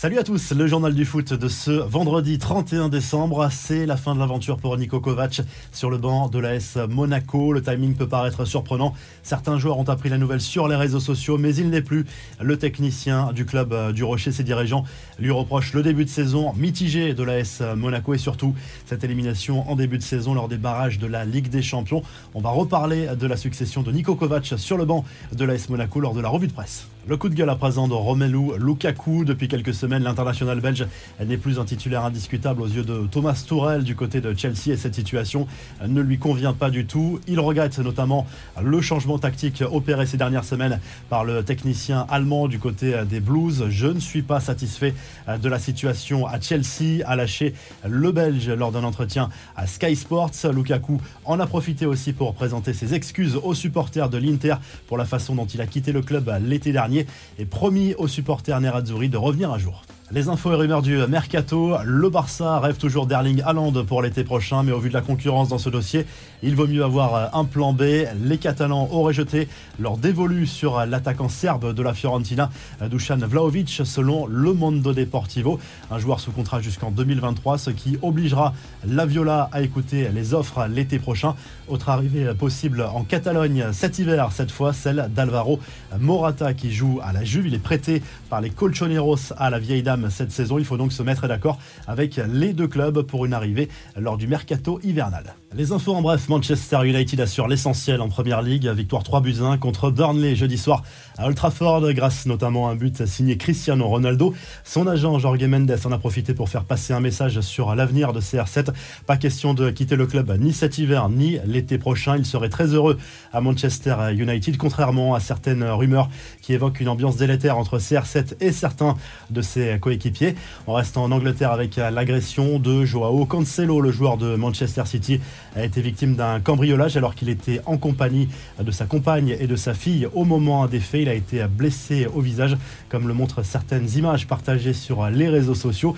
Salut à tous, le journal du foot de ce vendredi 31 décembre. C'est la fin de l'aventure pour Nico Kovac sur le banc de l'AS Monaco. Le timing peut paraître surprenant. Certains joueurs ont appris la nouvelle sur les réseaux sociaux, mais il n'est plus. Le technicien du club euh, du Rocher, ses dirigeants, lui reprochent le début de saison mitigé de l'AS Monaco et surtout cette élimination en début de saison lors des barrages de la Ligue des Champions. On va reparler de la succession de Nico Kovac sur le banc de l'AS Monaco lors de la revue de presse. Le coup de gueule à présent de Romelu Lukaku depuis quelques semaines l'international belge n'est plus un titulaire indiscutable aux yeux de Thomas Tourel du côté de Chelsea et cette situation ne lui convient pas du tout. Il regrette notamment le changement tactique opéré ces dernières semaines par le technicien allemand du côté des Blues. Je ne suis pas satisfait de la situation à Chelsea, a lâché le Belge lors d'un entretien à Sky Sports. Lukaku en a profité aussi pour présenter ses excuses aux supporters de l'Inter pour la façon dont il a quitté le club l'été dernier et promis aux supporters nerazzurri de revenir un jour. Les infos et rumeurs du mercato. Le Barça rêve toujours d'Erling Haaland pour l'été prochain, mais au vu de la concurrence dans ce dossier, il vaut mieux avoir un plan B. Les Catalans auraient jeté leur dévolu sur l'attaquant serbe de la Fiorentina, Dusan Vlaovic, selon Le Mondo Deportivo. Un joueur sous contrat jusqu'en 2023, ce qui obligera la Viola à écouter les offres l'été prochain. Autre arrivée possible en Catalogne cet hiver, cette fois celle d'Alvaro Morata qui joue à la Juve. Il est prêté par les Colchoneros à la vieille dame cette saison. Il faut donc se mettre d'accord avec les deux clubs pour une arrivée lors du mercato hivernal. Les infos en bref, Manchester United assure l'essentiel en première ligue. Victoire 3 buts 1 contre Burnley jeudi soir à Old Trafford, grâce notamment à un but signé Cristiano Ronaldo. Son agent Jorge Mendes en a profité pour faire passer un message sur l'avenir de CR7. Pas question de quitter le club ni cet hiver ni l'été prochain. Il serait très heureux à Manchester United, contrairement à certaines rumeurs qui évoquent une ambiance délétère entre CR7 et certains de ses coéquipiers. On reste en Angleterre avec l'agression de Joao Cancelo, le joueur de Manchester City, a été victime d'un cambriolage alors qu'il était en compagnie de sa compagne et de sa fille au moment des faits. Il a été blessé au visage, comme le montrent certaines images partagées sur les réseaux sociaux.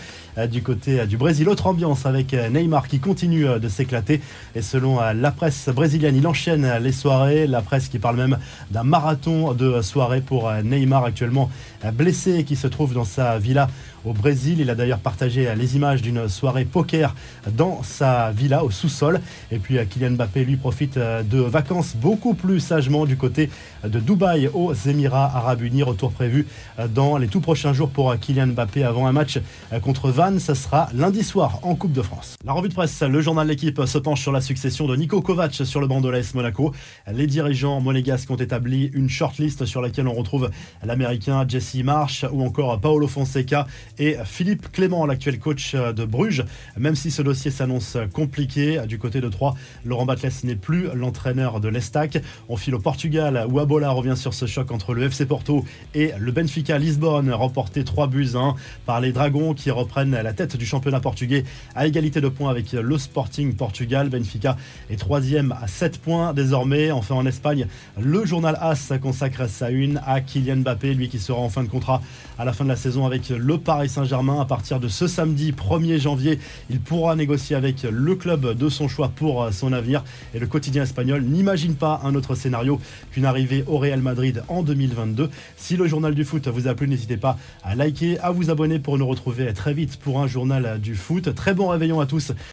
Du côté du Brésil, autre ambiance avec Neymar qui continue de s'éclater. Et selon la presse brésilienne, il enchaîne les soirées. La presse qui parle même d'un marathon de soirées pour Neymar actuellement blessé qui se trouve dans sa villa au Brésil. Il a d'ailleurs partagé les images d'une soirée poker dans sa villa au sous-sol. Et puis euh, Kylian Mbappé, lui, profite euh, de vacances beaucoup plus sagement du côté de Dubaï aux Émirats Arabes Unis. Retour prévu euh, dans les tout prochains jours pour Kylian Mbappé avant un match contre Vannes. Ça sera lundi soir en Coupe de France. La revue de presse, le journal l'équipe se penche sur la succession de Nico Kovac sur le banc de l'AS Monaco. Les dirigeants monégasques ont établi une shortlist sur laquelle on retrouve l'américain Jesse Marsh ou encore Paolo Fonseca et Philippe Clément, l'actuel coach de Bruges. Même si ce dossier s'annonce compliqué du côté de Troyes, Laurent Batles n'est plus l'entraîneur de l'Estac. On file au Portugal où Abola revient sur ce choc entre le FC Porto et le Benfica Lisbonne, remporté 3 buts 1 par les Dragons qui reprennent la tête du championnat portugais à égalité de points avec le Sporting Portugal. Benfica est troisième à 7 points désormais. Enfin en Espagne, le journal AS consacre sa une à Kylian Mbappé, lui qui sera en fin de contrat à la fin de la saison avec le Saint-Germain. À partir de ce samedi 1er janvier, il pourra négocier avec le club de son choix pour son avenir. Et le quotidien espagnol n'imagine pas un autre scénario qu'une arrivée au Real Madrid en 2022. Si le journal du foot vous a plu, n'hésitez pas à liker, à vous abonner pour nous retrouver très vite pour un journal du foot. Très bon réveillon à tous.